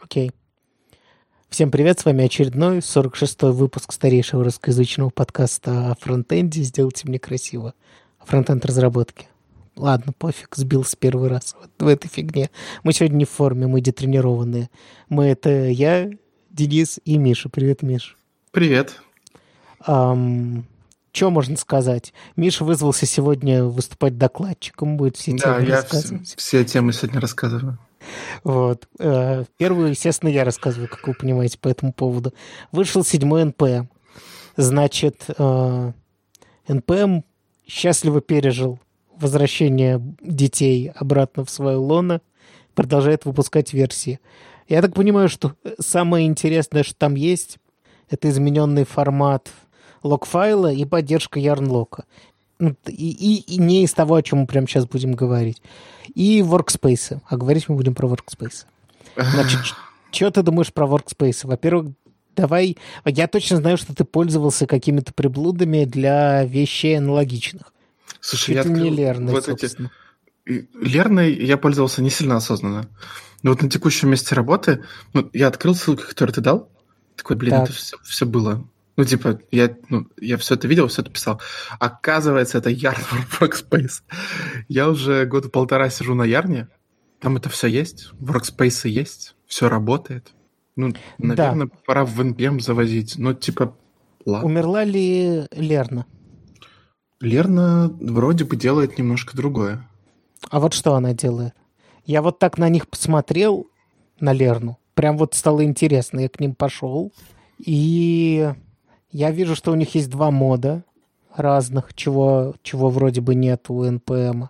Окей. Всем привет, с вами очередной 46-й выпуск старейшего русскоязычного подкаста о фронтенде «Сделайте мне красиво». О фронтенд разработке. Ладно, пофиг, сбил с первый раз вот в этой фигне. Мы сегодня не в форме, мы детренированные. Мы это я, Денис и Миша. Привет, Миш. Привет. Ам, что можно сказать? Миша вызвался сегодня выступать докладчиком, будет все Да, темы я рассказывать. вс- все темы сегодня рассказываю. Вот. Э, Первую, естественно, я рассказываю, как вы понимаете, по этому поводу. Вышел седьмой НПМ. Значит, э, НПМ счастливо пережил возвращение детей обратно в свою лоно, продолжает выпускать версии. Я так понимаю, что самое интересное, что там есть, это измененный формат лог-файла и поддержка ярнлока. Ну, И, и- и не из того, о чем мы прямо сейчас будем говорить. И workspace. А говорить мы будем про workspace. Значит, что ты думаешь про workspace? Во-первых, давай... Я точно знаю, что ты пользовался какими-то приблудами для вещей аналогичных. Слушай, я не Лерной, вот эти... собственно. И Лерной я пользовался не сильно осознанно. Но вот на текущем месте работы, ну, я открыл ссылку, которую ты дал. Такой, блин, Так. это все, было. Ну, типа, я, ну, я все это видел, все это писал. Оказывается, это Yarn Workspace. Я уже года полтора сижу на Ярне. Там это все есть. Workspace есть. Все работает. Ну, наверное, пора в NPM завозить. Ну, типа, ладно. Умерла ли Лерна? Лерна вроде бы делает немножко другое. А вот что она делает? Я вот так на них посмотрел, на Лерну. Прям вот стало интересно. Я к ним пошел. И я вижу, что у них есть два мода разных, чего, чего вроде бы нет у NPM.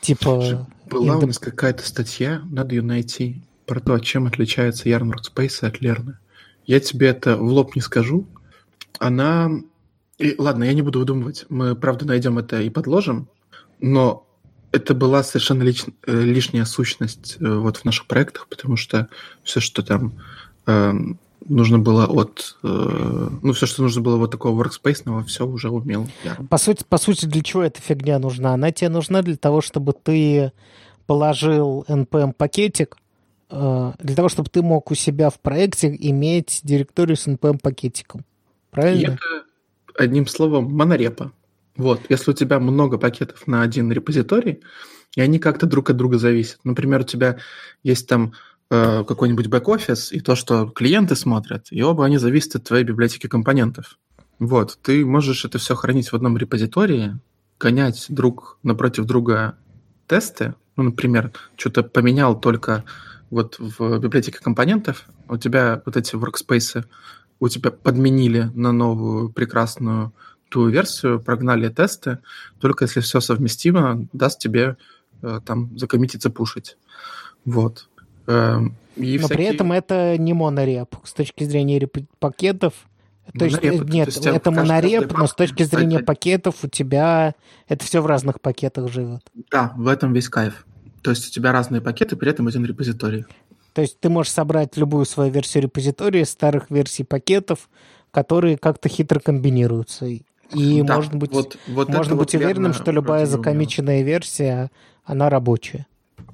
Типа... Была у индеп- нас какая-то статья, надо ее найти, про то, чем отличается Yarn Workspace от Лерны. Я тебе это в лоб не скажу. Она... И, ладно, я не буду выдумывать. Мы, правда, найдем это и подложим. Но это была совершенно лич- э, лишняя сущность э, вот в наших проектах, потому что все, что там эм, нужно было от... э, ну, все, что нужно было вот такого workspace, все уже умел. По сути, по сути, для чего эта фигня нужна? Она тебе нужна для того, чтобы ты положил NPM-пакетик, э, для того, чтобы ты мог у себя в проекте иметь директорию с NPM-пакетиком. И Правильно? это, одним словом, монорепа. Вот, если у тебя много пакетов на один репозиторий, и они как-то друг от друга зависят. Например, у тебя есть там э, какой-нибудь бэк-офис, и то, что клиенты смотрят, и оба они зависят от твоей библиотеки компонентов. Вот, ты можешь это все хранить в одном репозитории, гонять друг напротив друга тесты, ну, например, что-то поменял только вот в библиотеке компонентов, у тебя вот эти workspace у тебя подменили на новую прекрасную ту версию, прогнали тесты, только если все совместимо, даст тебе э, там закоммититься, пушить. Вот. Эм, и Но при всякие- этом это не монореп. С точки зрения пакетов, то есть, Монореп, это- нет, то есть это монореп, но с точки зрения один- пакетов у тебя это все в разных пакетах живет. Да, в этом весь кайф. То есть у тебя разные пакеты, при этом один репозиторий. То есть ты можешь собрать любую свою версию репозитория старых версий пакетов, которые как-то хитро комбинируются. И Да, можно быть, вот, вот можно это быть вот уверенным, что любая закомиченная версия, она рабочая.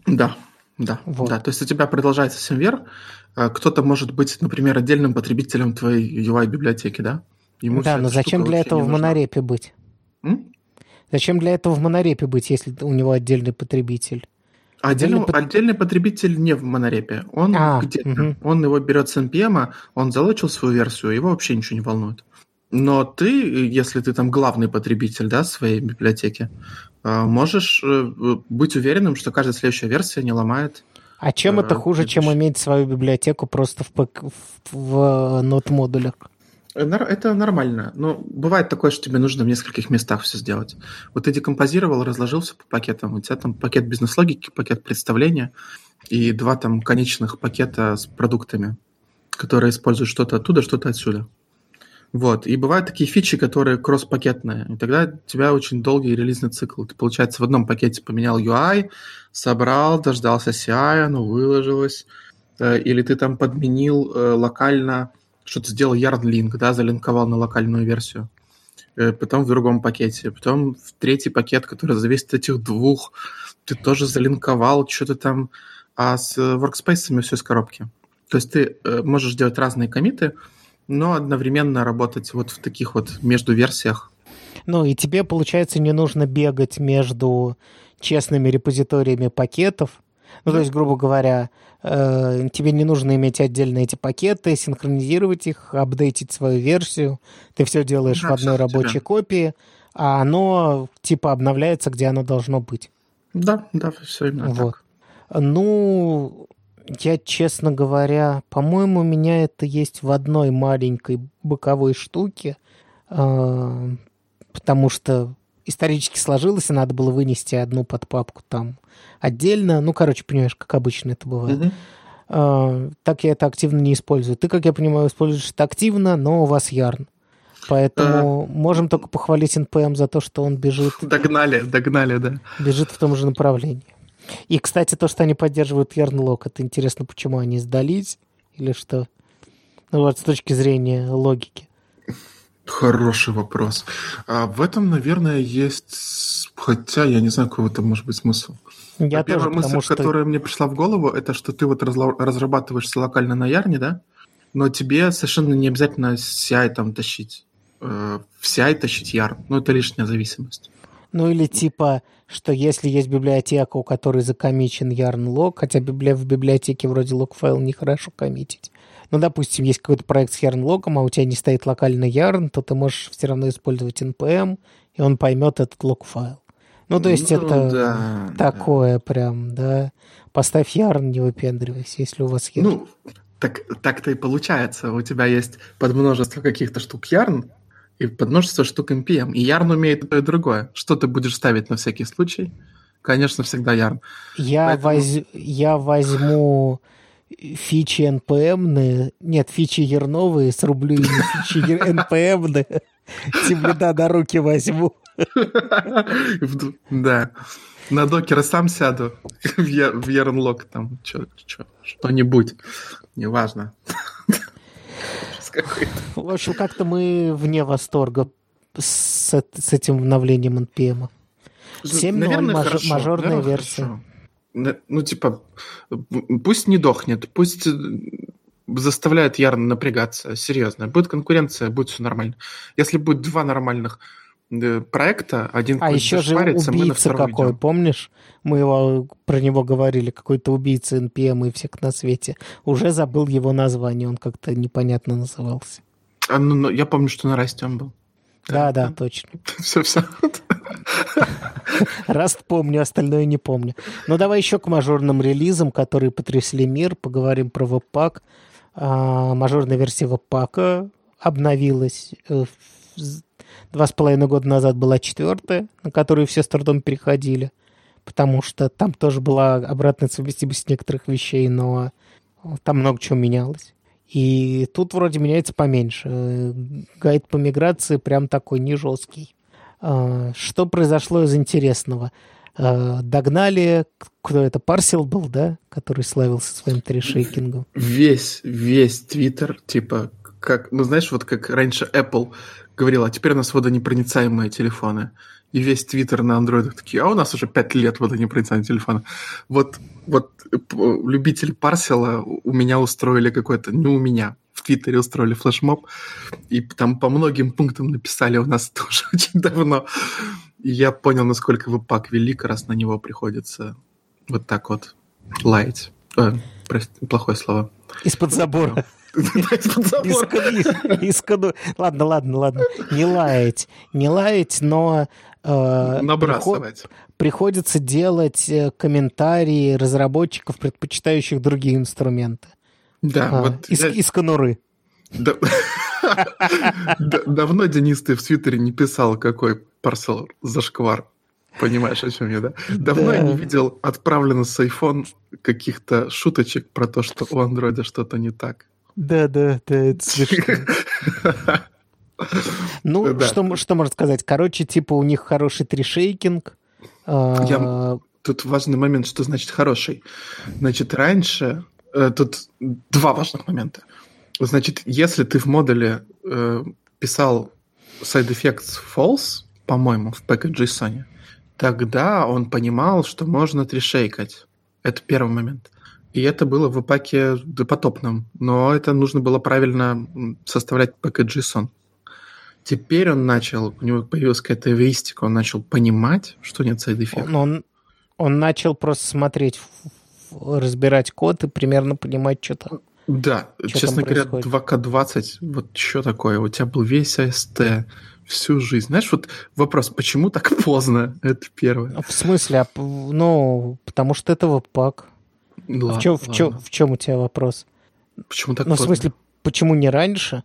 Да, да, Вот. да. То есть у тебя продолжается семвер, а кто-то может быть, например, отдельным потребителем твоей UI-библиотеки, да? Ему да, но зачем для этого в монорепе быть? М? Зачем для этого в монорепе быть, если у него отдельный потребитель? Отдельный, Отдельный пот- отдельный потребитель не в монорепе. Он А, где-то. мгм. Он его берет с NPM, он залочил свою версию, его вообще ничего не волнует. Но ты, если ты там главный потребитель да, своей библиотеки, э, можешь э, быть уверенным, что каждая следующая версия не ломает. А чем Э, это хуже, чем иметь свою библиотеку просто в, в, в нот-модулях? Э, нар- Это нормально. Но бывает такое, что тебе нужно в нескольких местах все сделать. Вот ты декомпозировал, разложился по пакетам. У тебя там пакет бизнес-логики, пакет представления и два там конечных пакета с продуктами, которые используют что-то оттуда, что-то отсюда. Вот. И бывают такие фичи, которые кросс-пакетные. И тогда у тебя очень долгий релизный цикл. Ты, получается, в одном пакете поменял UI, собрал, дождался CI, оно выложилось. Э, Или ты там подменил э, локально, что-то сделал link, да, залинковал на локальную версию. Э, Потом в другом пакете. Потом в третий пакет, который зависит от этих двух, ты тоже залинковал что-то там. А с workspace все из коробки. То есть ты можешь делать разные комиты, но одновременно работать вот в таких вот между версиях. Ну и тебе, получается, не нужно бегать между честными репозиториями пакетов. Ну, то есть, грубо говоря, э, тебе не нужно иметь отдельно эти пакеты, синхронизировать их, апдейтить свою версию. Ты все делаешь да, в одной рабочей тебя. копии, а оно типа обновляется, где оно должно быть. Да, да, все именно вот. так. Ну, я, честно говоря, по-моему, у меня это есть в одной маленькой боковой штуке, э, потому что исторически сложилось, и надо было вынести одну подпапку там отдельно. Ну, короче, понимаешь, как обычно это бывает. Mm-hmm. Uh, так я это активно не использую. Ты, как я понимаю, используешь это активно, но у вас ярн. Поэтому uh, можем только похвалить NPM за то, что он бежит... Догнали, догнали, да. Бежит в том же направлении. И, кстати, то, что они поддерживают yarn это интересно, почему они сдались или что? Ну вот, с точки зрения логики. Хороший вопрос. А в этом, наверное, есть... Хотя я не знаю, какой в этом может быть смысл. Я а тоже, мысль, что... которая мне пришла в голову, это что ты вот разрабатываешься локально на Ярне, да? Но тебе совершенно не обязательно CI там тащить. Э, в CI тащить Ярн. Ну, это лишняя зависимость. Ну, или типа, что если есть библиотека, у которой закомичен yarn log, хотя в библиотеке вроде лог-файл нехорошо коммитить, ну, допустим, есть какой-то проект с yarn-логом, а у тебя не стоит локальный yarn, то ты можешь все равно использовать npm, и он поймет этот лог-файл. Ну, то есть ну, это да, такое да. прям, да. Поставь yarn, не выпендривайся, если у вас есть. Ну, так, так-то и получается. У тебя есть под множество каких-то штук yarn и под множество штук npm. И yarn умеет то и другое. Что ты будешь ставить на всякий случай? Конечно, всегда yarn. Я, Поэтому... воз... я возьму фичи NPM, нет, фичи ерновые, срублю ими фичи NPM, тем лида на руки возьму. Да. На докера сам сяду в Ернлок там что-нибудь. Неважно. В общем, как-то мы вне восторга с, с этим обновлением NPM. 7.0 маж, мажорная версия. Хорошо ну, типа, пусть не дохнет, пусть э, заставляет Ярн напрягаться, серьезно. Будет конкуренция, будет все нормально. Если будет два нормальных проекта, один А еще же убийца какой, идем. помнишь? Мы его, про него говорили, какой-то убийца NPM и всех на свете. Уже забыл его название, он как-то непонятно назывался. А, ну, ну, я помню, что на Расте он был. Да, да, да точно. Все-все. Раз помню, остальное не помню. Ну, давай еще к мажорным релизам, которые потрясли мир. Поговорим про веб-пак. А, мажорная версия веб-пака обновилась. Э, два с половиной года назад была четвертая, на которую все с трудом переходили. Потому что там тоже была обратная совместимость некоторых вещей, но там много чего менялось. И тут вроде меняется поменьше. Гайд по миграции прям такой не жесткий. А, что произошло из интересного? А, догнали, кто это, Парсел был, да, который славился своим трешейкингом? Весь, весь Твиттер, типа, как, ну знаешь, вот как раньше Apple говорила, а теперь у нас водонепроницаемые телефоны. И весь Твиттер на андроидах такие, а у нас уже пять лет водонепроницаемые телефоны. Вот, вот любители парсела у меня устроили какой-то, не у меня, в Твиттере устроили флешмоб, и там по многим пунктам написали у нас тоже очень давно. И я понял, насколько веб-пак велик, раз на него приходится вот так вот лаять. Э, прости, плохое слово. Из-под забора. Ладно, ладно, ладно. Не лаять. Не лаять, но... Э, Набрасывать. Приходится делать э, комментарии разработчиков, предпочитающих другие инструменты. Да, а, вот из, из конуры. Да... Давно, Денис, ты в Твиттере не писал, какой парсел зашквар. Понимаешь, о чем я, да? Давно да. я не видел отправлено с iPhone каких-то шуточек про то, что у андроида что-то не так. Да, да, да, это смешно. Ну, что, что можно сказать? Короче, типа у них хороший трешейкинг. А, я... Тут важный момент, что значит хороший. Значит, раньше Э, тут два важных момента. Значит, если ты в модуле э, писал side effects false, по-моему, в package.json, тогда он понимал, что можно трешейкать. Это первый момент. И это было в паке допотопном, но это нужно было правильно составлять пакет JSON. Теперь он начал, у него появилась какая-то эвристика, он начал понимать, что нет сайд-эффекта. Он, он, он начал просто смотреть, разбирать код и примерно понимать, что там. Да, что честно говоря, 2К20, вот что такое? У тебя был весь АСТ всю жизнь. Знаешь, вот вопрос, почему так поздно? Это первое. В смысле? А ну, потому что это веб-пак. Ладно, в, чем, в, чем, в чем у тебя вопрос? Почему так Ну, поздно? в смысле, почему не раньше?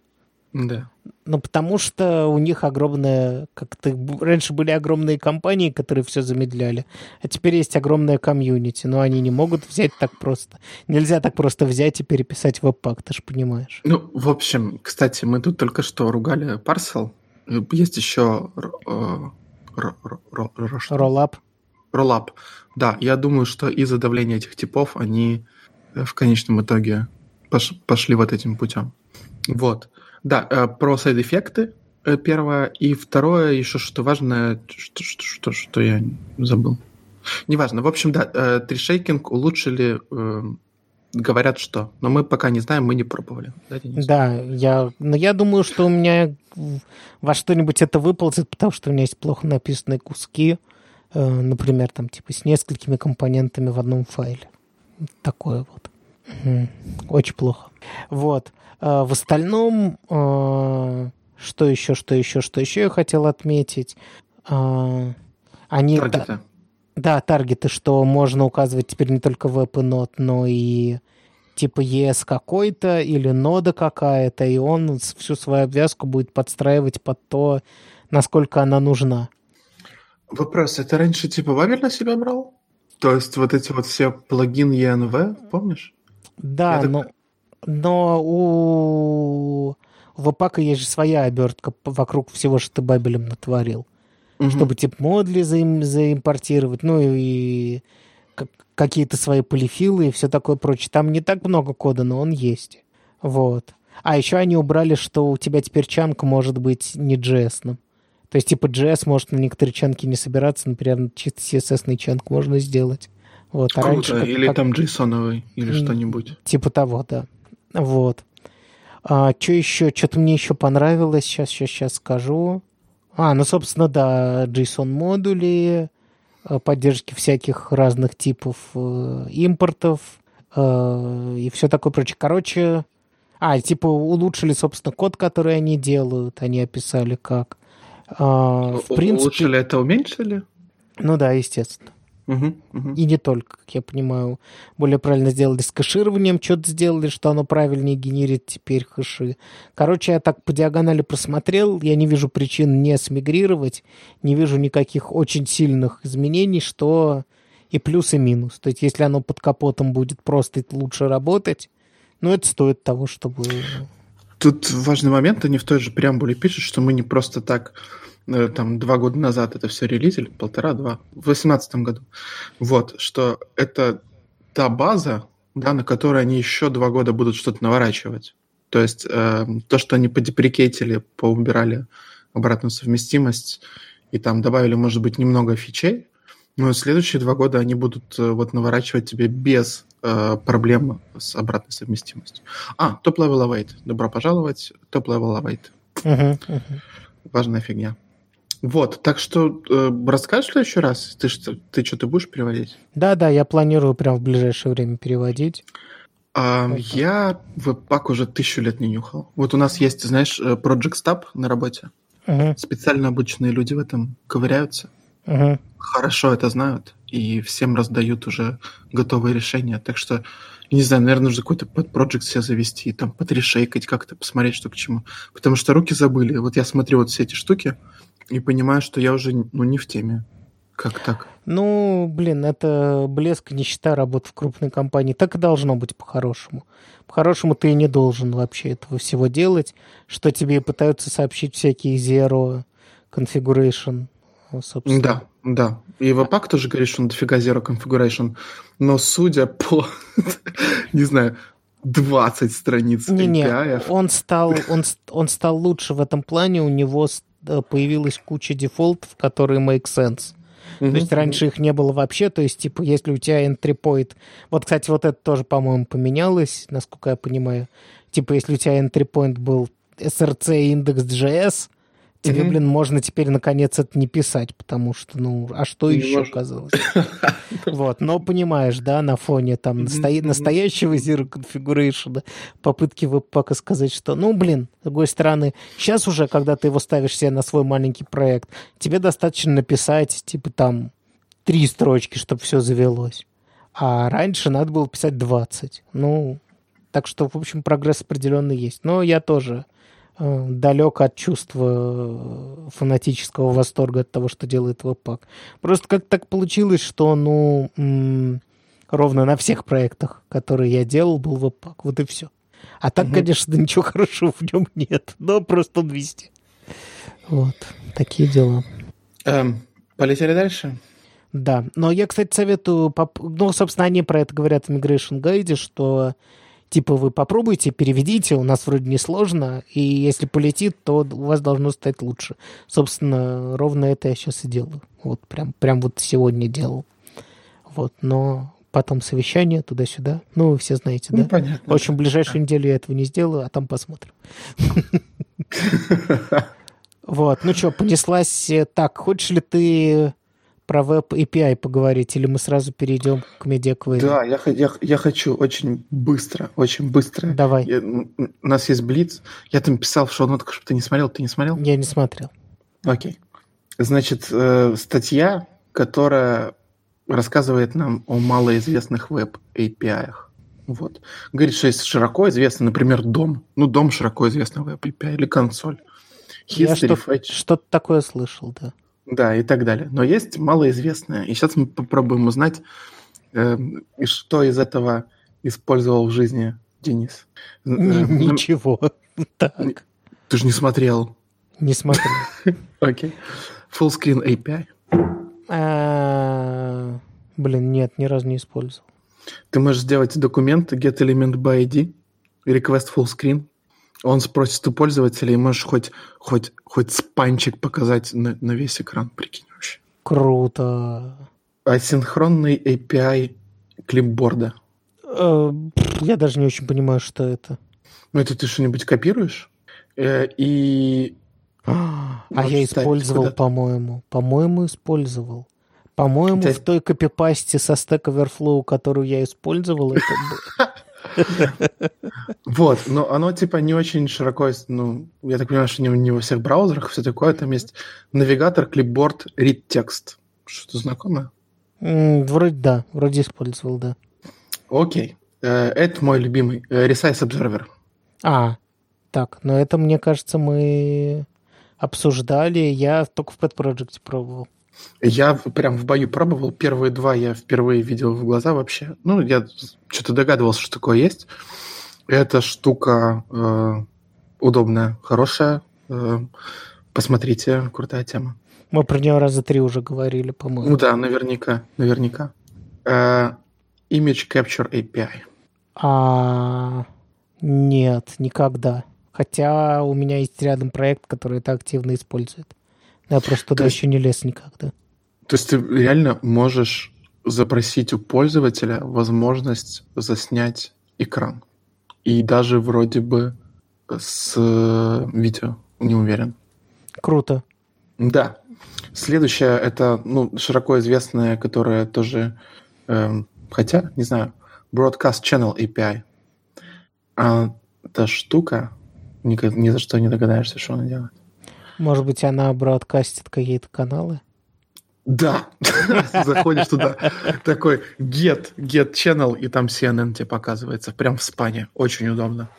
Да. Ну, потому что у них огромная... Как-то раньше были огромные компании, которые все замедляли, а теперь есть огромная комьюнити, но они не могут взять так просто. Нельзя так просто взять и переписать веб-пак, ты же понимаешь. Ну, в общем, кстати, мы тут только что ругали Parcel. Есть еще Rollup. Rollup. Да, я думаю, что из-за давления этих типов они в конечном итоге пошли вот этим путем. Вот. Да, э, про сайд-эффекты э, первое. И второе, еще что важное, что, что, что, что я забыл. Неважно. В общем, да, э, трешейкинг улучшили, говорят, что. Но мы пока не знаем, мы не пробовали. Да, да я, но я думаю, что у меня во что-нибудь это выползет, потому что у меня есть плохо написанные куски, например, там типа с несколькими компонентами в одном файле. Такое вот. Очень плохо. Вот. А, в остальном, а, что еще, что еще, что еще я хотел отметить? Они... Таргеты. Да, таргеты, что можно указывать теперь не только и нод, но и типа ES какой-то или нода какая-то, и он всю свою обвязку будет подстраивать под то, насколько она нужна. Вопрос, это раньше типа Вабель на себя брал? То есть вот эти вот все плагин ENV, помнишь? Да, Я но... Так но у Вапака есть же своя обертка вокруг всего, что ты Бабелем натворил. Угу. Чтобы тип модли заим, заимпортировать, ну и какие-то свои полифилы и все такое прочее. Там не так много кода, но он есть. Вот. А еще они убрали, что у тебя теперь чанк может быть не JS. То есть, типа, JS может на некоторые чанки не собираться, например, чисто CSS чанк можно сделать. Вот. А Круто. раньше, или как... там JSON или что-нибудь. Типа того, да. Вот. А, что еще? Что-то мне еще понравилось. Сейчас, сейчас, сейчас скажу. А, ну, собственно, да, JSON-модули, а, поддержки всяких разных типов э, импортов э, и все такое прочее. Короче, а, типа улучшили, собственно, код, который они делают. Они описали как. А, в принципе... Улучшили это уменьшили? Ну да, естественно. Угу, угу. И не только, как я понимаю. Более правильно сделали с кэшированием, что-то сделали, что оно правильнее генерит теперь хэши. Короче, я так по диагонали просмотрел, я не вижу причин не смигрировать, не вижу никаких очень сильных изменений, что и плюс, и минус. То есть, если оно под капотом будет просто лучше работать, ну, это стоит того, чтобы... Тут важный момент, они в той же преамбуле пишут, что мы не просто так Э, там два года назад это все релизили, полтора-два, в восемнадцатом году. Вот, что это та база, да, на которой они еще два года будут что-то наворачивать. То есть э, то, что они подеприкетили, поубирали обратную совместимость и там добавили, может быть, немного фичей, но следующие два года они будут э, вот наворачивать тебе без э, проблем с обратной совместимостью. А, top-level await. Добро пожаловать, top-level await. Uh-huh, uh-huh. Важная фигня. Вот, так что э, расскажешь в следующий раз? Ты, что, ты что-то будешь переводить? Да-да, я планирую прям в ближайшее время переводить. А, я веб-пак уже тысячу лет не нюхал. Вот у нас есть, знаешь, э, Project Stab на работе. Угу. Специально обученные люди в этом ковыряются. Угу. Хорошо это знают и всем раздают уже готовые решения. Так что, не знаю, наверное, нужно какой-то под Project себе завести, там подрешейкать как-то, посмотреть, что к чему. Потому что руки забыли. Вот я смотрю вот все эти штуки, и понимаю, что я уже ну, не в теме. Как так? Ну, блин, это блеск, нищета, работа в крупной компании. Так и должно быть по-хорошему. По-хорошему ты и не должен вообще этого всего делать, что тебе пытаются сообщить всякие zero configuration, собственно. Да, да. И Вапак тоже говорит, что он дофига zero configuration. Но судя по, не знаю, 20 страниц не, не, он стал, он, он стал лучше в этом плане, у него появилась куча дефолтов, которые make sense. То есть раньше их не было вообще, то есть, типа, если у тебя entry point... Вот, кстати, вот это тоже, по-моему, поменялось, насколько я понимаю. Типа, если у тебя entry point был src index.js, тебе, блин, можно теперь наконец это не писать, потому что, ну, а что еще оказалось? Вот, но понимаешь, да, на фоне там настоящего Zero Configuration, попытки веб-пака сказать, что, ну, блин, с другой стороны, сейчас уже, когда ты его ставишь себе на свой маленький проект, тебе достаточно написать, типа, там, три строчки, чтобы все завелось. А раньше надо было писать 20. Ну, так что, в общем, прогресс определенный есть. Но я тоже далек от чувства э, фанатического восторга от того, что делает веб-пак. Просто как так получилось, что, ну, ровно на всех проектах, которые я делал, был веб-пак. Вот и все. А так, угу. конечно, ничего хорошего в нем нет, но просто он везде. Вот, такие дела. Эм, полетели дальше? Да, но я, кстати, советую, ну, собственно, они про это говорят в Migration Guide, что типа вы попробуйте, переведите, у нас вроде не сложно, и если полетит, то у вас должно стать лучше. Собственно, ровно это я сейчас и делаю. Вот прям, прям вот сегодня делал. Вот, но потом совещание туда-сюда. Ну, вы все знаете, ну, да? Понятно. В общем, в ближайшую неделю я этого не сделаю, а там посмотрим. Вот, ну что, понеслась так. Хочешь ли ты про веб API поговорить, или мы сразу перейдем к MediaQuery? Да, я, я, я хочу очень быстро, очень быстро. Давай. Я, у нас есть Блиц. Я там писал в шоу-нотках, чтобы ты не смотрел. Ты не смотрел? Я не смотрел. Окей. Значит, э, статья, которая рассказывает нам о малоизвестных веб-API. Вот. Говорит, что есть широко известный, например, дом. Ну, дом широко известный веб-API или консоль. History, Я что-то, что-то такое слышал, да. Да, и так далее. Но есть малоизвестное. И сейчас мы попробуем узнать, э, что из этого использовал в жизни Денис. Э, ничего. Так. Ты же не смотрел. Не смотрел. Окей. Fullscreen API. А, блин, нет, ни разу не использовал. Ты можешь сделать документ get element by ID, request full screen, он спросит у пользователя, и можешь хоть, хоть, хоть спанчик показать на, на весь экран, прикинь вообще. Круто. Асинхронный API клипборда. Э, я даже не очень понимаю, что это. Ну, это ты что-нибудь копируешь? Э, и... А я использовал, по-моему. По-моему, использовал. По-моему, в той копипасте со Stack Overflow, которую я использовал, это Вот, но оно типа не очень широко, ну, я так понимаю, что не, не во всех браузерах все такое. Там есть навигатор, клипборд, read text. Что-то знакомое? Вроде да, вроде использовал, да. Окей. Э, это мой любимый э, Resize Observer. А, так, но это, мне кажется, мы обсуждали. Я только в Pet Project пробовал. Я прям в бою пробовал. Первые два я впервые видел в глаза вообще. Ну, я что-то догадывался, что такое есть. Эта штука э, удобная, хорошая. Э, посмотрите, крутая тема. Мы про нее раза три уже говорили, по-моему. Ну да, наверняка, наверняка. Э, image Capture API. А, нет, никогда. Хотя у меня есть рядом проект, который это активно использует. Я просто туда еще не лез никогда. То есть ты реально можешь запросить у пользователя возможность заснять экран. И даже вроде бы с видео, не уверен. Круто. Да. Следующее это ну, широко известная, которая тоже, эм, хотя, не знаю, Broadcast Channel API. А эта штука, ни, ни за что не догадаешься, что она делает. Может быть, она бродкастит какие-то каналы? Да, заходишь туда, такой get, get channel, и там CNN тебе показывается, прям в спане, очень удобно.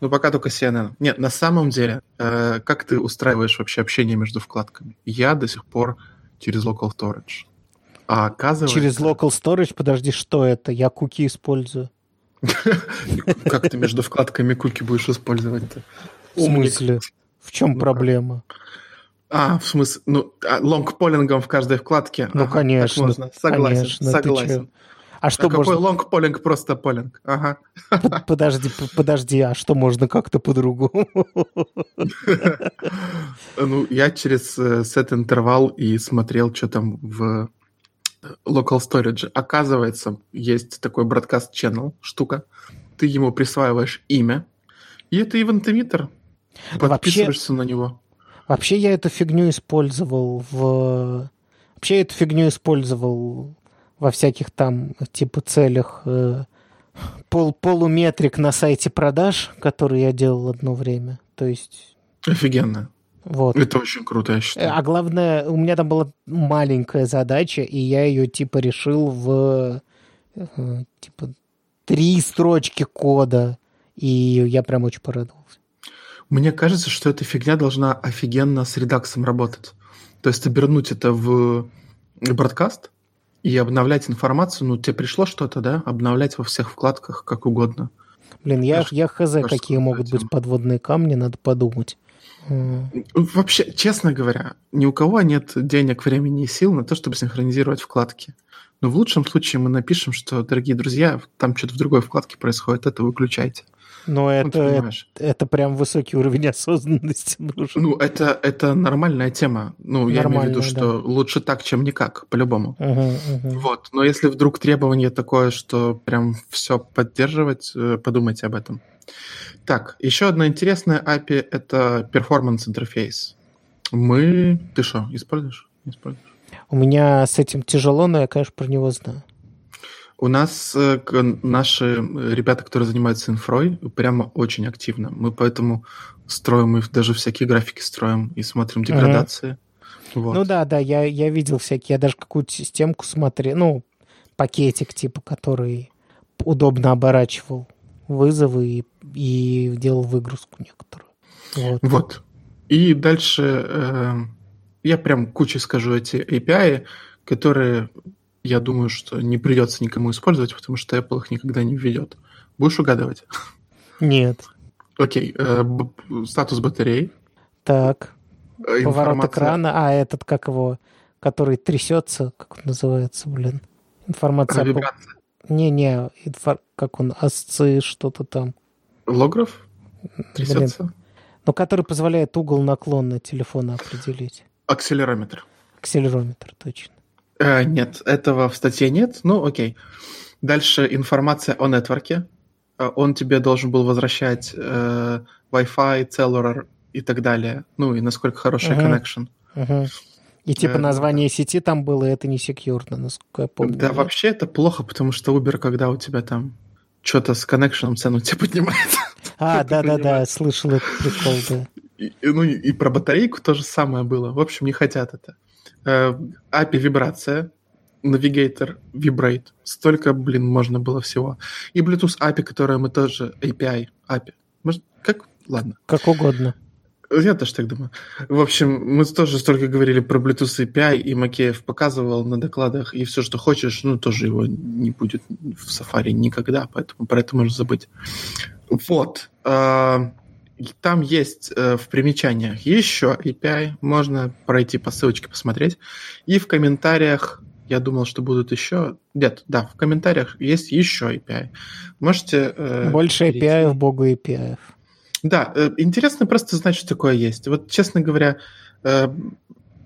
Ну, пока только CNN. Нет, на самом деле, э, как ты устраиваешь вообще общение между вкладками? Я до сих пор через Local Storage. А оказывается... Через Local Storage? Подожди, что это? Я куки использую. Как ты между вкладками куки будешь использовать-то? В смысле? В чем ну проблема? А, в смысле, ну, а, лонгполингом в каждой вкладке. Ну, ага, конечно. можно. Согласен, конечно, согласен. А что а можно... какой лонгполинг? Просто полинг. Ага. Подожди, подожди, а что можно как-то по-другому? Ну, я через э, сет интервал и смотрел, что там в local storage. Оказывается, есть такой broadcast channel штука. Ты ему присваиваешь имя, и это event emitter. Подписываешься вообще, на него. Вообще я эту фигню использовал в... Вообще я эту фигню использовал во всяких там типа целях э, пол, полуметрик на сайте продаж, который я делал одно время. То есть... Офигенно. Вот. Это очень круто, я считаю. А главное, у меня там была маленькая задача, и я ее типа решил в э, типа три строчки кода, и я прям очень порадовался. Мне кажется, что эта фигня должна офигенно с редаксом работать. То есть обернуть это в бродкаст и обновлять информацию. Ну, тебе пришло что-то, да? Обновлять во всех вкладках как угодно. Блин, я, кажется, я хз, кажется, какие могут быть подводные камни, надо подумать. Вообще, честно говоря, ни у кого нет денег, времени и сил на то, чтобы синхронизировать вкладки. Но в лучшем случае мы напишем, что, дорогие друзья, там что-то в другой вкладке происходит, это выключайте. Но ну, это, это, это прям высокий уровень осознанности нужен. Ну, это, это нормальная тема. Ну, я имею в виду, что да. лучше так, чем никак, по-любому. Угу, угу. Вот. Но если вдруг требование такое, что прям все поддерживать, э, подумайте об этом. Так, еще одна интересная API — это Performance Interface. Мы... Ты что, используешь? используешь? У меня с этим тяжело, но я, конечно, про него знаю. У нас э, наши ребята, которые занимаются инфрой, прямо очень активно. Мы поэтому строим, и даже всякие графики строим и смотрим деградации. uh Вот. Ну да, да, я, я видел всякие, я даже какую-то системку смотрел, ну, пакетик типа, который удобно оборачивал вызовы и, и делал выгрузку некоторую. Вот. вот. И дальше э, я прям кучей скажу эти API, которые, я думаю, что не придется никому использовать, потому что Apple их никогда не введет. Будешь угадывать? Нет. Окей. Э, статус батареи. Так. Информация... Поворот экрана. А, этот, как его, который трясется, как он называется, блин. Информация. Не-не, как он, асцы, что-то там. Лограф? Трясется? Блин. Ну, который позволяет угол наклона телефона определить. Акселерометр. Акселерометр, точно. Э, нет, этого в статье нет. Ну, окей. Дальше информация о нетворке. Э, он тебе должен был возвращать э, Wi-Fi, Cellular и так далее. Ну, и насколько хороший uh-huh. connection. Uh-huh. И типа э, название сети там было, и это не секьюрно, насколько я помню. Да, вообще это плохо, потому что Uber, когда у тебя там что-то с коннекшеном цену тебе поднимает. А, да-да-да, слышал этот прикол, да. И, ну и про батарейку то же самое было. В общем, не хотят это. Э, API вибрация, Navigator Vibrate. Столько, блин, можно было всего. И Bluetooth API, которая мы тоже API API. Может, как? Ладно. Как угодно. Я тоже так думаю. В общем, мы тоже столько говорили про Bluetooth API, и Макеев показывал на докладах, и все, что хочешь, ну, тоже его не будет в Safari никогда, поэтому про это можно забыть. Вот. А, там есть э, в примечаниях еще API, можно пройти по ссылочке посмотреть. И в комментариях, я думал, что будут еще... Нет, да, в комментариях есть еще API. Можете... Э, Больше перейти. API богу API. Да, э, интересно просто знать, что такое есть. Вот, честно говоря, э,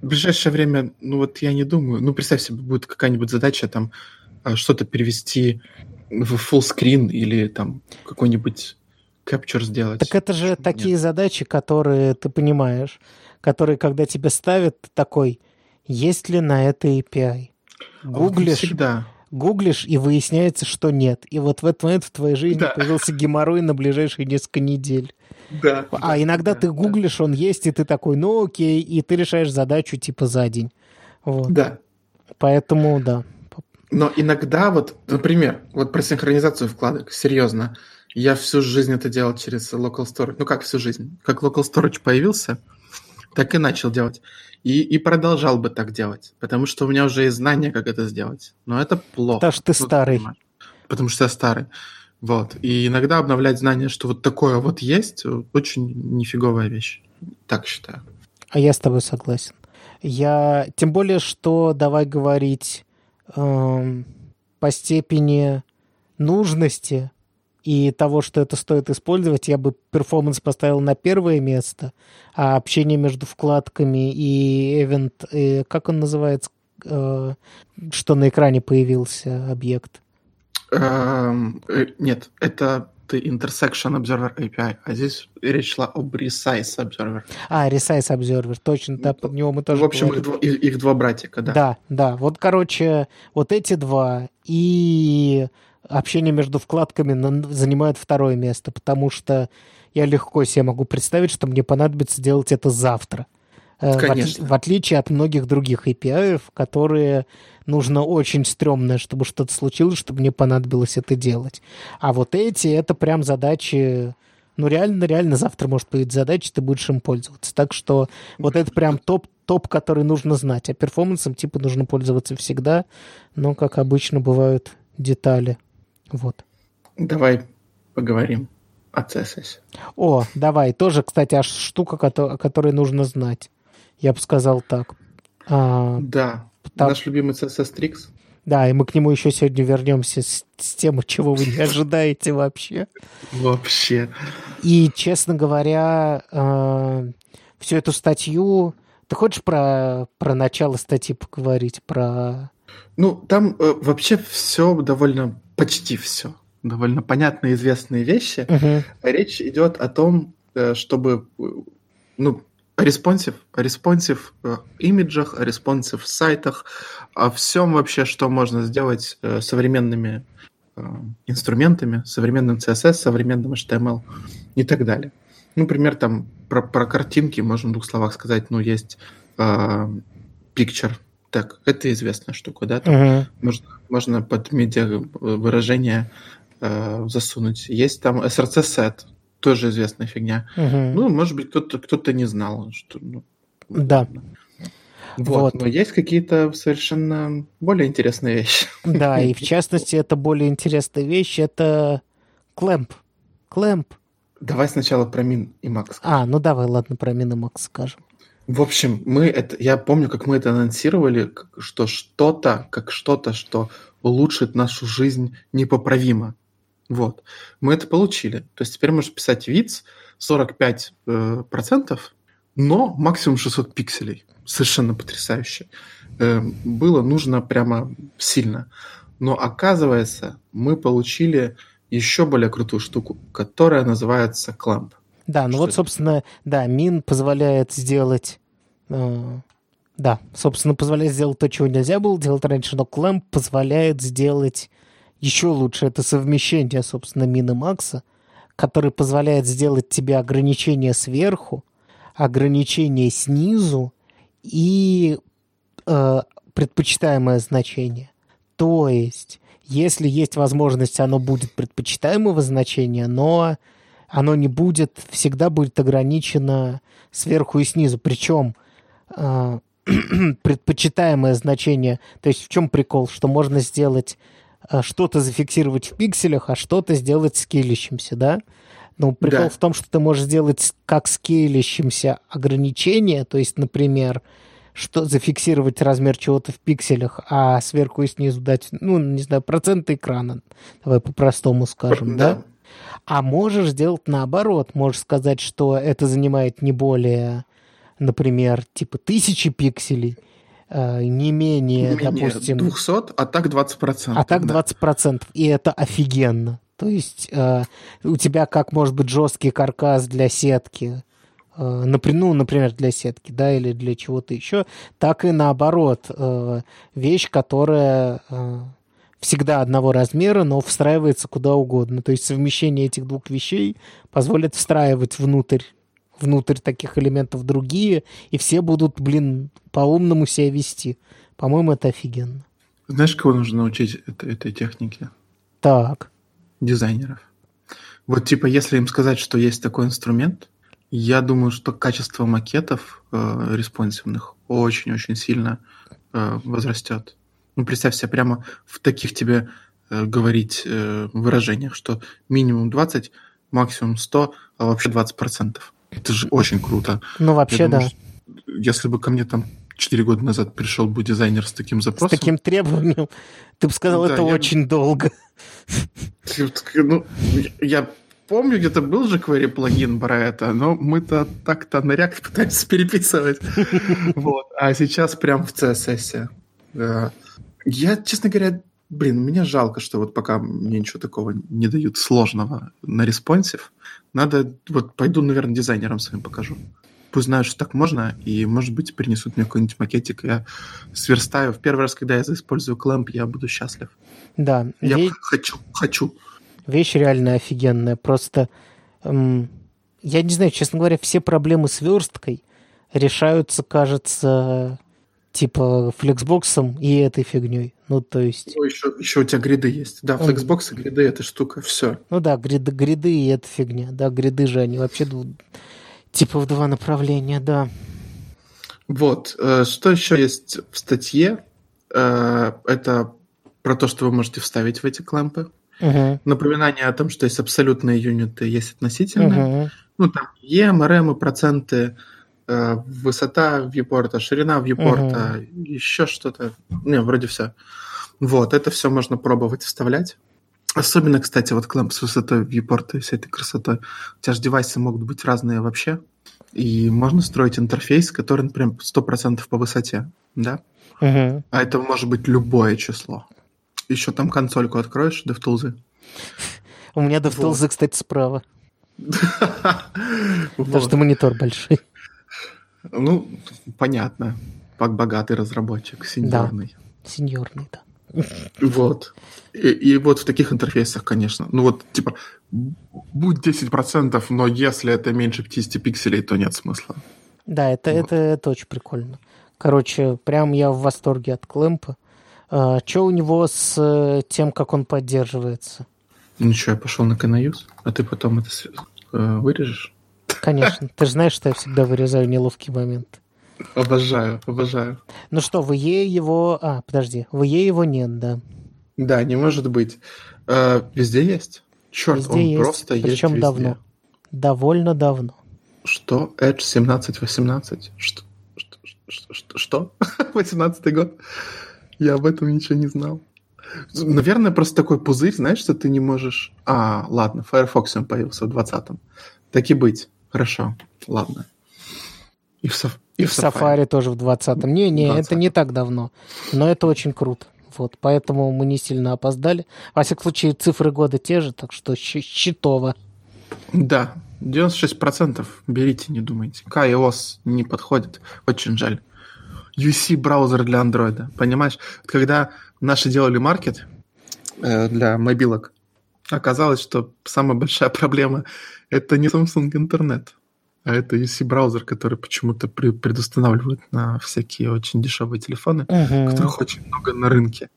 в ближайшее время, ну вот я не думаю, ну представь себе, будет какая-нибудь задача там э, что-то перевести в full screen или там какой-нибудь capture сделать. Так это же такие нет. задачи, которые ты понимаешь, которые, когда тебе ставят, такой, есть ли на это API? Гуглишь, всегда гуглишь, и выясняется, что нет. И вот в этот момент в твоей жизни да. появился геморрой на ближайшие несколько недель. Да. А да, иногда да, ты гуглишь, да. он есть, и ты такой, ну окей, и ты решаешь задачу типа за день. Вот. Да. Поэтому, да. Но иногда вот, например, вот про синхронизацию вкладок, серьезно, я всю жизнь это делал через local storage. Ну как всю жизнь? Как local storage появился, так и начал делать. И, и продолжал бы так делать, потому что у меня уже есть знания, как это сделать. Но это плохо. Потому что ты старый. Потому что я старый. Вот. И иногда обновлять знания, что вот такое вот есть, очень нифиговая вещь. Так считаю. А я с тобой согласен. Я... Тем более, что, давай говорить, эм, по степени нужности и того, что это стоит использовать, я бы перформанс поставил на первое место, а общение между вкладками и event, и, как он называется, э, что на экране появился объект? Эм, э, нет, это ты Intersection Observer API, а здесь речь шла об Resize Observer. А, Resize Observer, точно, да, под него мы тоже В общем, их, говорили. дво- их- их два братика, да. Да, да. Вот, короче, вот эти два и общение между вкладками занимают второе место, потому что я легко себе могу представить, что мне понадобится делать это завтра. Э, в Конечно. В отличие от многих других API, которые нужно очень стрёмное, чтобы что-то случилось, чтобы мне понадобилось это делать. А вот эти, это прям задачи... Ну, реально, реально завтра может появиться задача, ты будешь им пользоваться. Так что вот это прям топ, топ, который нужно знать. А перформансом типа нужно пользоваться всегда, но, как обычно, бывают детали. Вот. Давай поговорим о CSS. О, давай, тоже, кстати, аж штука, о которой нужно знать. Я бы сказал так. А, Да, Там- наш любимый CSS Tricks. да, и мы к нему еще сегодня вернемся с, с тем, чего вы не ожидаете вообще. Вообще. И, честно говоря, всю эту статью... Ты хочешь про, про начало статьи поговорить? Про... Ну, там э, вообще все довольно, почти все, довольно понятные, известные вещи. Мгм. Речь идет о том, э, чтобы, э, ну, о responsive, о responsive э, имиджах, о responsive сайтах, о всем вообще, что можно сделать современными инструментами, современным CSS, современным HTML и так далее. Ну, Например, там про, про картинки можем в двух словах сказать, ну, есть э, picture tag, это известная штука, да, там Мгм. можно, можно под медиа выражение э, засунуть. Есть там SRC set, тоже известная фигня. Мгм. Ну, может быть, кто-то кто не знал, что. ну, Да. Вот. Вот. Но есть какие-то совершенно более интересные вещи. Да, и в частности, это более интересная вещь, это клэмп. Клэмп. Давай сначала про Мин и Макс. А, ну давай, ладно, про Минимакс скажем. В общем, мы это, я помню, как мы это анонсировали, что что-то, как что-то, что улучшит нашу жизнь непоправимо. Вот. Мы это получили. То есть теперь можешь писать виц 45 э, процентов, но максимум 600 пикселей. Совершенно потрясающе. Э, было нужно прямо сильно. Но оказывается, мы получили еще более крутую штуку, которая называется Clamp. Да, ну Что вот, это? собственно, да, Мин позволяет сделать... э, да, собственно, позволяет сделать то, чего нельзя было делать раньше, но Клэмп позволяет сделать еще лучше. Это совмещение, собственно, Мин и Макса, который позволяет сделать тебе ограничения сверху, ограничения снизу и э, предпочитаемое значение. То есть, если есть возможность, оно будет предпочитаемого значения, но оно не будет, всегда будет ограничено сверху и снизу. Причем э, предпочитаемое значение, то есть в чем прикол, что можно сделать э, что-то зафиксировать в пикселях, а что-то сделать скейлящимся, да? Ну, прикол Да. в том, что ты можешь сделать как скейлящимся ограничение, то есть, например, что зафиксировать размер чего-то в пикселях, а сверху и снизу дать, ну, не знаю, процент экрана, давай по-простому скажем, да? А можешь сделать наоборот. Можешь сказать, что это занимает не более, например, типа тысячи пикселей, э, не менее, Менее допустим, 200, а так 20%. а так да. 20%. И это офигенно. То есть э, у тебя как может быть жесткий каркас для сетки, э, напри- ну, например, для сетки, да, или для чего-то еще, так и наоборот. э, вещь, которая э, всегда одного размера, но встраивается куда угодно. То есть совмещение этих двух вещей позволит встраивать внутрь внутрь таких элементов другие, и все будут, блин, по-умному себя вести. По-моему, это офигенно. Знаешь, кого нужно научить это- этой технике? Так. Дизайнеров. Вот типа, если им сказать, что есть такой инструмент, я думаю, что качество макетов э, респонсивных очень-очень сильно э, возрастет. Ну, представь себе прямо в таких тебе э, говорить э, выражениях, что минимум 20, максимум 100, а вообще 20%. Это же очень круто. Ну, вообще, Я думаю, да. что Если бы ко мне там 4 года назад пришел бы дизайнер с таким С запросом, таким требованием, ты бы сказал, Да, это я- очень долго. Ну, я помню, где-то был jQuery плагин про это, но мы-то так-то на React пытаемся переписывать. Вот. А сейчас прям в CSS. Э, Я, честно говоря, блин, мне жалко, что вот пока мне ничего такого не дают сложного на responsive. Надо, вот пойду, наверное, дизайнерам своим покажу. Пусть знают, что так можно, и, может быть, принесут мне какой-нибудь макетик. Я сверстаю. В первый раз, когда я использую клэмп, я буду счастлив. Да, Я ве- хочу, хочу. вещь реально офигенная. Просто, м, я не знаю, честно говоря, все проблемы с версткой решаются, кажется, типа флексбоксом и этой фигней. Ну, то есть, Ну, еще, еще у тебя гриды есть. Да, Flexbox и гриды эта штука, все. ну да, гриды, гриды и эта фигня. Да, гриды же они вообще типа в два направления, да. Вот. э, Что еще есть в статье? Э, Это про то, что вы можете вставить в эти клэмпы. Мгм, Напоминание о том, что есть абсолютные юниты, есть относительные. мгм. Ну, там EM, RM, проценты, э, высота вьюпорта, ширина вьюпорта, еще что-то. Не, вроде все. Вот, это все можно пробовать вставлять. Особенно, кстати, вот клэмп с высотой вьюпорта и всей этой красотой. У тебя же девайсы могут быть разные вообще. И можно строить интерфейс, который, например, 100% по высоте, да? Мгм. А это может быть любое число. Еще там консольку откроешь, DevTools. У меня DevTools, Вот. кстати, справа. Потому что монитор большой. Ну, понятно. Как богатый разработчик, сеньорный. Сеньорный, да. Вот. И, и вот в таких интерфейсах, конечно. Ну вот, типа, будь 10%, но если это меньше 50 пикселей, то нет смысла. Да, это, Вот. это, это очень прикольно. Короче, прям я в восторге от клэмпа. А, что у него с э, тем, как он поддерживается? Ну что, я пошел на Canayus, а ты потом это э, вырежешь? Конечно, ты же знаешь, что я всегда вырезаю неловкий момент. Обожаю, обожаю. Ну что, в EA его... А, подожди, в EA его нет, да. Да, не может быть. Э, везде есть? Черт, Везде он есть, просто есть причем давно. Довольно давно. Что? Edge 17-18? Что? Что? Что? что- Что? 18 год? Я об этом ничего не знал. Наверное, просто такой пузырь, знаешь, что ты не можешь... А, ладно, Firefox он появился в 20-м. Так и быть. Хорошо, ладно. И в, Saf- И в Safari тоже в 20-м. Не-не, это 20-м. не так давно. Но это очень круто. Вот, поэтому мы не сильно опоздали. Во всяком случае, цифры года те же, так что щ- счетово. Да, 96% берите, не думайте. KaiOS не подходит, очень жаль. UC браузер для андроида, понимаешь? Когда наши делали маркет э, для мобилок, оказалось, что самая большая проблема это не Samsung интернет, а это UC браузер, который почему-то предустанавливают на всякие очень дешевые телефоны, Мгм. которых очень много на рынке,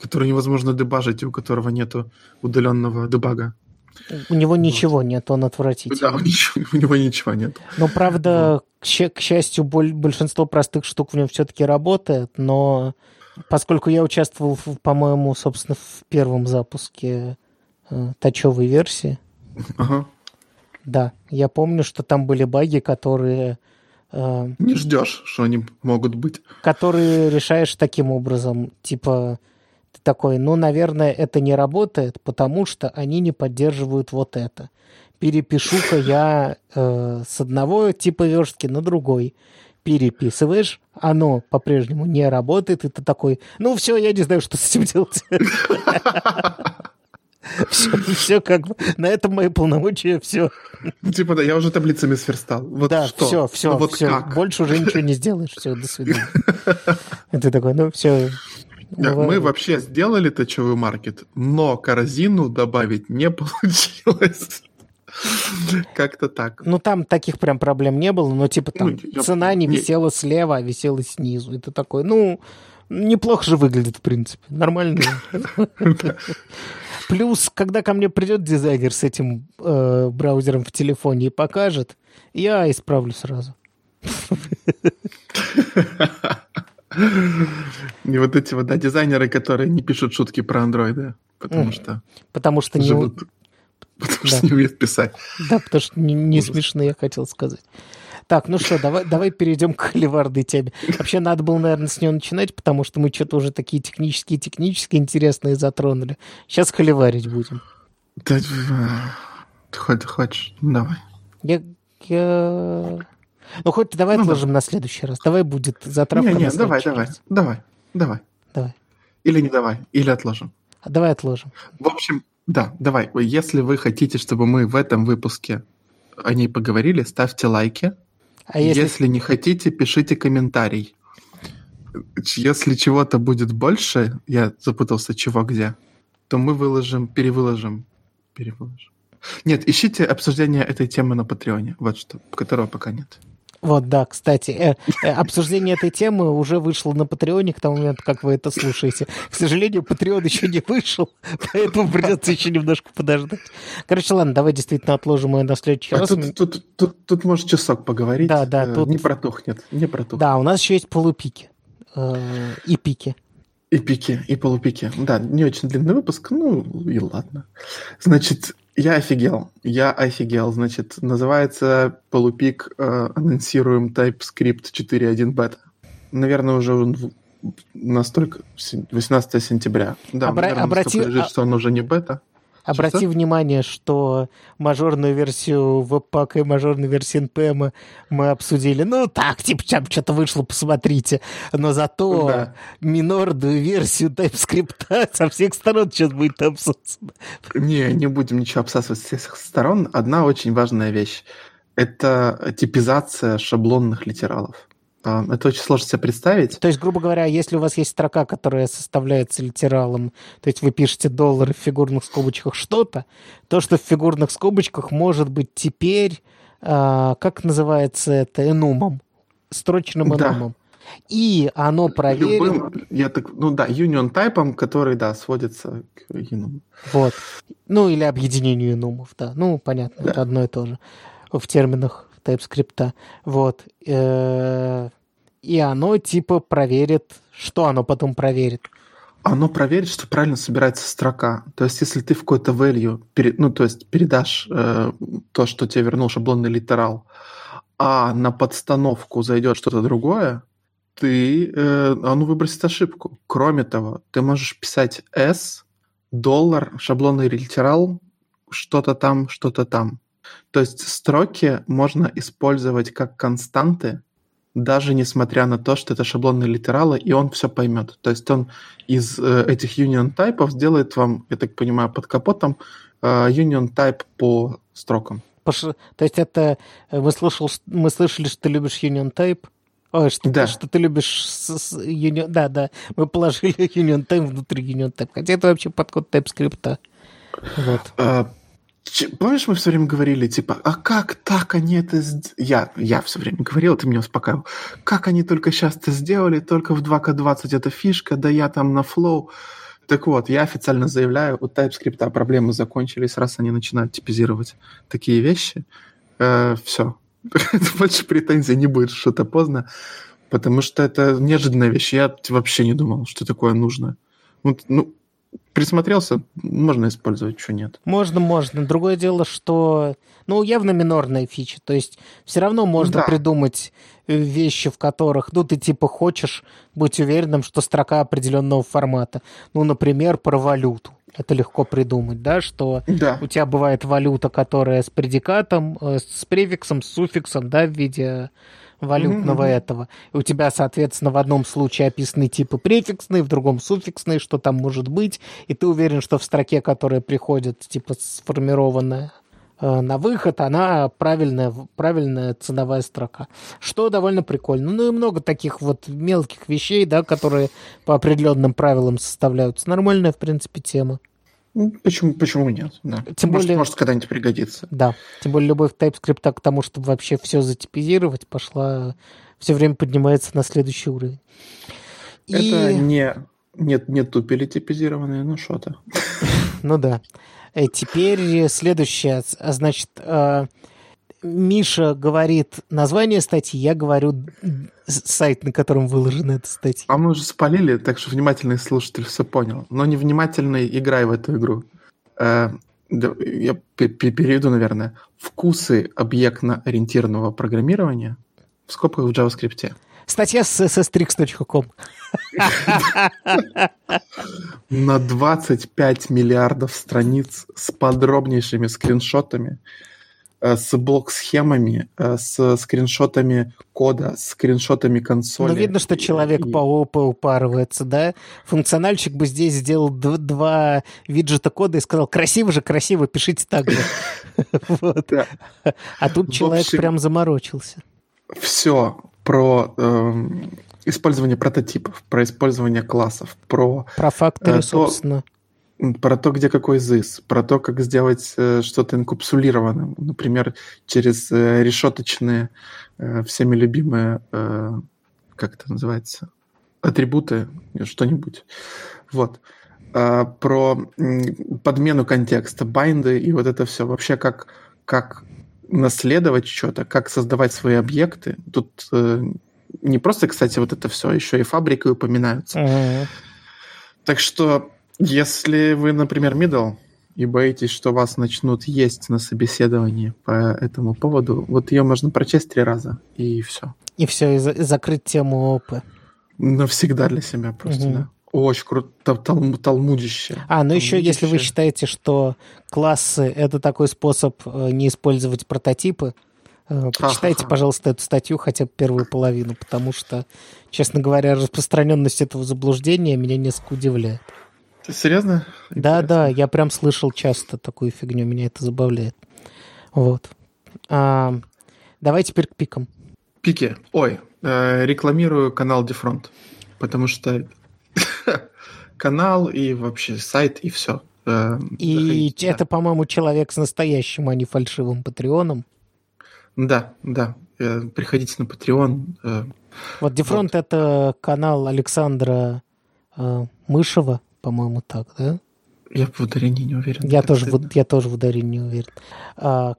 которые невозможно дебажить и у которого нету удаленного дебага. У него ничего нет, он Да, отвратительный. у, ничего- у него ничего нет. Но, правда, к, ща- к счастью, боль- большинство простых штук в нем все-таки работает, но поскольку я участвовал, по-моему, собственно, в первом запуске тачевой версии, Ага. да, я помню, что там были баги, которые, э, Не ждешь, что они могут быть. которые решаешь таким образом, типа ты такой, ну, наверное, это не работает, потому что они не поддерживают вот это. Перепишу-ка я э, с одного типа верстки на другой. Переписываешь, оно по-прежнему не работает, и ты такой, ну все, я не знаю, что с этим делать. Все, все как бы, на этом мои полномочия, все. Ну, Типа, да, я уже таблицами сверстал. Вот Да, что? все, все, Ну, вот все. как? Больше уже ничего не сделаешь. Все, до свидания. И ты такой, ну все. Да, Мы вообще сделали точевой маркет, но корзину добавить не получилось. Как-то так. Ну, там таких прям проблем не было, но типа там Ну, я- цена не не- висела слева, а висела снизу. Это такой, ну, неплохо же выглядит, в принципе. Нормально. Плюс, когда ко мне придет дизайнер с этим э, браузером в телефоне и покажет, я исправлю сразу. И вот эти вот, да, дизайнеры, которые не пишут шутки про андроиды, потому что Потому что не. Потому что не умеют писать. Да, потому что не, смешно, я хотел сказать. Так, ну что, давай, давай перейдем к холиварной теме. Вообще, надо было, наверное, с нее начинать, потому что мы что-то уже такие технические-технические интересные затронули. Сейчас холиварить будем. Да, э, ты хоть- хочешь? Давай. Я, я- Ну, хоть давай Ну, отложим на следующий раз. Давай будет затравка Не, на не, давай, следующий давай, раз. давай, давай. давай. Или не давай, или отложим. А давай отложим. В общем, да, давай. Если вы хотите, чтобы мы в этом выпуске о ней поговорили, ставьте лайки. А если... Если не хотите, пишите комментарий. Если чего-то будет больше, я запутался, чего где, то мы выложим, перевыложим, перевыложим. Нет, ищите обсуждение этой темы на Патреоне, вот что, которого пока нет. Вот, да, кстати, э, э, обсуждение этой темы уже вышло на Патреоне к тому моменту, как вы это слушаете. К сожалению, Патреон еще не вышел, поэтому придется еще немножко подождать. Короче, ладно, давай действительно отложим ее на следующий А раз. тут, тут, тут, тут, может часок поговорить. Да, да, Э, тут- Не протухнет, не протухнет. Да, у нас еще есть полупики и пики. И пики, и полупики. Да, не очень длинный выпуск, ну и ладно. Значит, я офигел. Я офигел. Значит, называется полупик э, анонсируем TypeScript 4.1 бета. Наверное, уже он настолько... се- 18 сентября. Да, Обра- наверное, обрати- лежит, что он уже не бета. Обрати Что-что? внимание, что мажорную версию веб-пака и мажорную версию NPM мы обсудили. Ну, так, типа, там что-то вышло, посмотрите. Но зато Да. минорную версию TypeScript со всех сторон сейчас будет обсуждена. Не, не будем ничего обсасывать с всех сторон. Одна очень важная вещь. Это типизация шаблонных литералов. А, Это очень сложно себе представить. То есть, грубо говоря, если у вас есть строка, которая составляется литералом, то есть вы пишете доллары в фигурных скобочках что-то, то, что в фигурных скобочках может быть теперь, а, как называется это, энумом, строчным Да. энумом. И оно проверит... Любым, я так, ну да, union тайпом, который, да, сводится к union. Вот. Ну, или объединению энумов, да. Ну, понятно, Да. это одно и то же в терминах TypeScript. Вот. Э, И оно типа проверит... Что оно потом проверит? Оно проверит, что правильно собирается строка. То есть, если ты в какой-то value, пере- ну, то есть, передашь э, то, что тебе вернул шаблонный литерал, а на подстановку зайдет что-то другое, ты, э, оно выбросит ошибку. Кроме того, ты можешь писать s, доллар, шаблонный литерал, что-то там, что-то там. То есть строки можно использовать как константы, даже несмотря на то, что это шаблонные литералы, и он все поймет. То есть он из э, этих union тайпов сделает вам, я так понимаю, под капотом э, union type по строкам. То есть это... э, Мы, слышал, ш- мы слышали, что ты любишь Union Type. Ой, что, Да. что ты любишь с- с- Union... Да, да. Мы положили Union Type внутри Union Type. Хотя это вообще подход TypeScript. Вот. Э, ч- Помнишь, мы все время говорили, типа, а как так они это... сд-» Я, я все время говорил, ты меня успокаивал. Как они только сейчас это сделали, только в 2К20 эта фишка, да я там на Flow. Так вот, я официально заявляю, у TypeScript проблемы закончились, раз они начинают типизировать такие вещи. все. Больше претензий не будет, что-то поздно, потому что это неожиданная вещь. Я вообще не думал, что такое нужно. Вот, ну, присмотрелся, можно использовать, что нет. Можно, можно. Другое дело, что, ну, явно минорная фича. То есть все равно можно Да. придумать э, вещи, в которых, ну, ты типа хочешь быть уверенным, что строка определенного формата. Ну, например, про валюту. Это легко придумать, да, что Да. у тебя бывает валюта, которая с предикатом, э, с префиксом, с суффиксом, да, в виде валютного мгм. этого. И у тебя, соответственно, в одном случае описаны типы префиксные, в другом суффиксные, что там может быть, и ты уверен, что в строке, которая приходит, типа сформированная э, на выход, она правильная, правильная ценовая строка. Что довольно прикольно. Ну и много таких вот мелких вещей, да, которые по определенным правилам составляются. Нормальная, в принципе, тема. Ну, Почему, почему нет? Да. Тем может, более- может, когда-нибудь пригодится. Да, тем более любовь TypeScript к тому, чтобы вообще все затипизировать, пошла, все время поднимается на следующий уровень. И, Это не, нет, не тупили типизированные, ну что-то. ну да. Э, Теперь следующее, а, значит, э, Миша говорит название статьи, я говорю сайт, на котором выложена эта статья. А мы уже спалили, так что внимательный слушатель все понял. Но невнимательный играй в эту игру. Э, я пе- пе- переведу, наверное. Вкусы объектно-ориентированного программирования в скобках в JavaScript. Статья с sstrix.com. На 25 миллиардов страниц с подробнейшими скриншотами с блок-схемами, э, с скриншотами кода, с скриншотами консоли. Ну, видно, что человек И- по ОП упарывается, да? Функциональщик бы здесь сделал д- два виджета кода и сказал, красиво же, красиво, пишите так же. А тут человек прям заморочился. все про эм, использование прототипов, про использование классов, про, Про факторы, Э, собственно. Про то, где какой ZIS, про то, как сделать э, что-то инкапсулированным, например, через э, решеточные, э, всеми любимые, как это называется, атрибуты, что-нибудь. Вот. А, про подмену контекста, байнды и вот это все. Вообще, как, как наследовать что-то, как создавать свои объекты. Тут не просто, кстати, вот это все, еще и фабрики упоминаются. Мгм. Так что, если вы, например, middle, и боитесь, что вас начнут есть на собеседовании по этому поводу, вот ее можно прочесть три раза, и все. И все, и, за- и закрыть тему ОП. Навсегда для себя просто, Мгм. да. Очень круто, тал- талмудище. А, ну еще, если вы считаете, что классы — это такой способ э, не использовать прототипы, э, почитайте, Ха-ха-ха. пожалуйста, эту статью хотя бы первую половину, потому что, честно говоря, распространенность этого заблуждения меня несколько удивляет. Ты серьезно? Да, да, я прям слышал часто такую фигню, меня это забавляет. Вот. А, давай теперь к пикам. Пики. Ой, э, рекламирую канал Дефронт, потому что канал и вообще сайт и все. И это, по-моему, человек с настоящим, а не фальшивым патреоном. Да, да. Э, Приходите на Patreon. э, Вот Дефронт это канал Александра э, Мышева, по-моему, так, да? Я в ударении не уверен. Я тоже, стыдно. в, я тоже в ударении не уверен. А,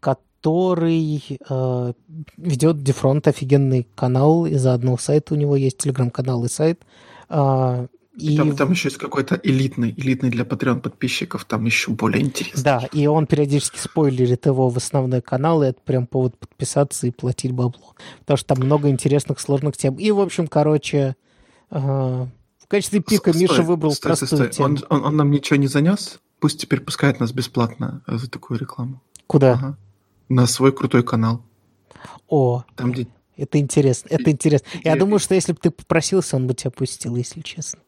который э, ведет Дефронт, офигенный канал, и заодно сайт у него есть, телеграм-канал и сайт. А, и, Там, там еще есть какой-то элитный, элитный для Patreon подписчиков, там еще более интересный. Да, и он периодически спойлерит его в основной канал, и это прям повод подписаться и платить бабло. Потому что там много интересных, сложных тем. И, в общем, короче, э, в качестве пика Стой, Миша выбрал стой, стой, простую стой. тему. Он, он, он нам ничего не занес? Пусть теперь пускает нас бесплатно за такую рекламу. Куда? Ага. На свой крутой канал. О, Там, где... это интересно, это интересно. Я И- думаю, что если бы ты попросился, он бы тебя пустил, если честно.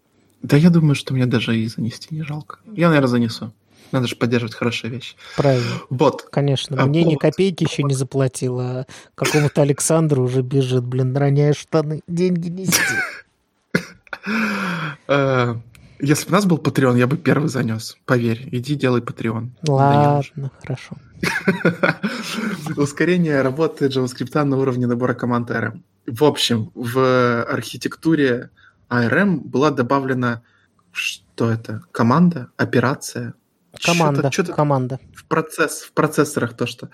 Да я думаю, что мне даже и занести не жалко. Я, наверное, занесу. Надо же поддерживать хорошие вещи. Правильно. Вот. Конечно, А мне ни повод- копейки еще не заплатил, а какому-то Александру уже бежит, блин, роняя штаны, деньги нести. Э, Если бы у нас был Patreon, я бы первый занес. Поверь, иди делай Patreon. Ладно, хорошо. Ускорение работы JavaScript на уровне набора команд ARM. В общем, в архитектуре ARM была добавлена что это? Команда, операция. Команда, Что-то, что-то команда. в, процесс, в процессорах то, что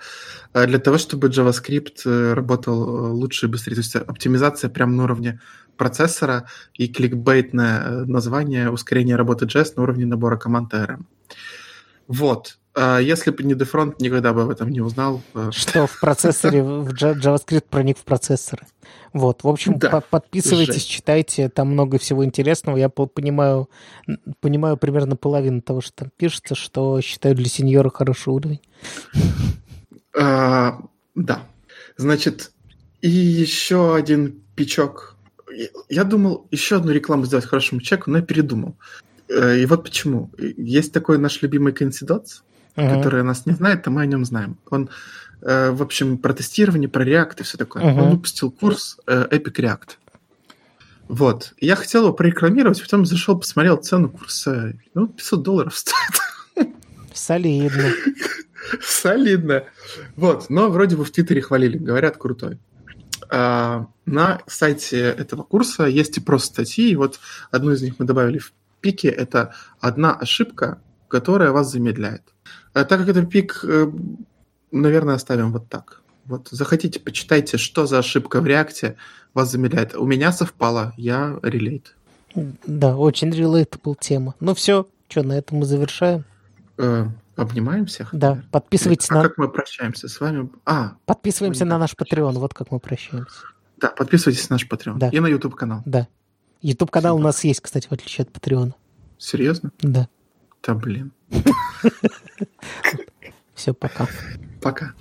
э, для того, чтобы JavaScript э, работал э, лучше и быстрее. То есть оптимизация прямо на уровне процессора и кликбейтное название ускорение работы JS на уровне набора команд ARM. Вот. А Если бы не Defront, никогда бы об этом не узнал. Э, Что в процессоре, в Java- JavaScript проник в процессоры. Вот, в общем, Да. по- подписывайтесь, Жесть. читайте, там много всего интересного. Я по- понимаю, понимаю примерно половину того, что там пишется, что считаю для сеньора хороший уровень. А, да. Значит, и еще один пичок. Я- думал еще одну рекламу сделать хорошему человеку, но я передумал. Э, И вот почему. Есть такой наш любимый Coincidence, Мгм. который нас не знает, а мы о нем знаем. Он, э, в общем, про тестирование, про React и все такое. Мгм. Он выпустил курс э, Epic React. Вот. Я хотел его прорекламировать, потом зашел, посмотрел цену курса. Ну, 500 долларов стоит. Солидно. Солидно. Вот, но вроде бы в Твиттере хвалили, говорят, крутой. А, на сайте этого курса есть и просто статьи, и вот одну из них мы добавили в пике, это одна ошибка, которая вас замедляет. А так как это пик, э, наверное, оставим вот так. Вот, захотите, почитайте, что за ошибка в реакте вас замедляет. У меня совпало, я релейт. Да, очень relatable тема. Ну все, что, на этом мы завершаем. Э, обнимаем всех? Да, наверное? подписывайтесь А на... как мы прощаемся с вами? А, Подписываемся на наш Patreon, вот как мы прощаемся. да, подписывайтесь на наш Patreon Да. и на YouTube канал. Да. YouTube канал у нас есть, кстати, в отличие от Patreon. Серьезно? Да. Да блин. Все, пока. Пока.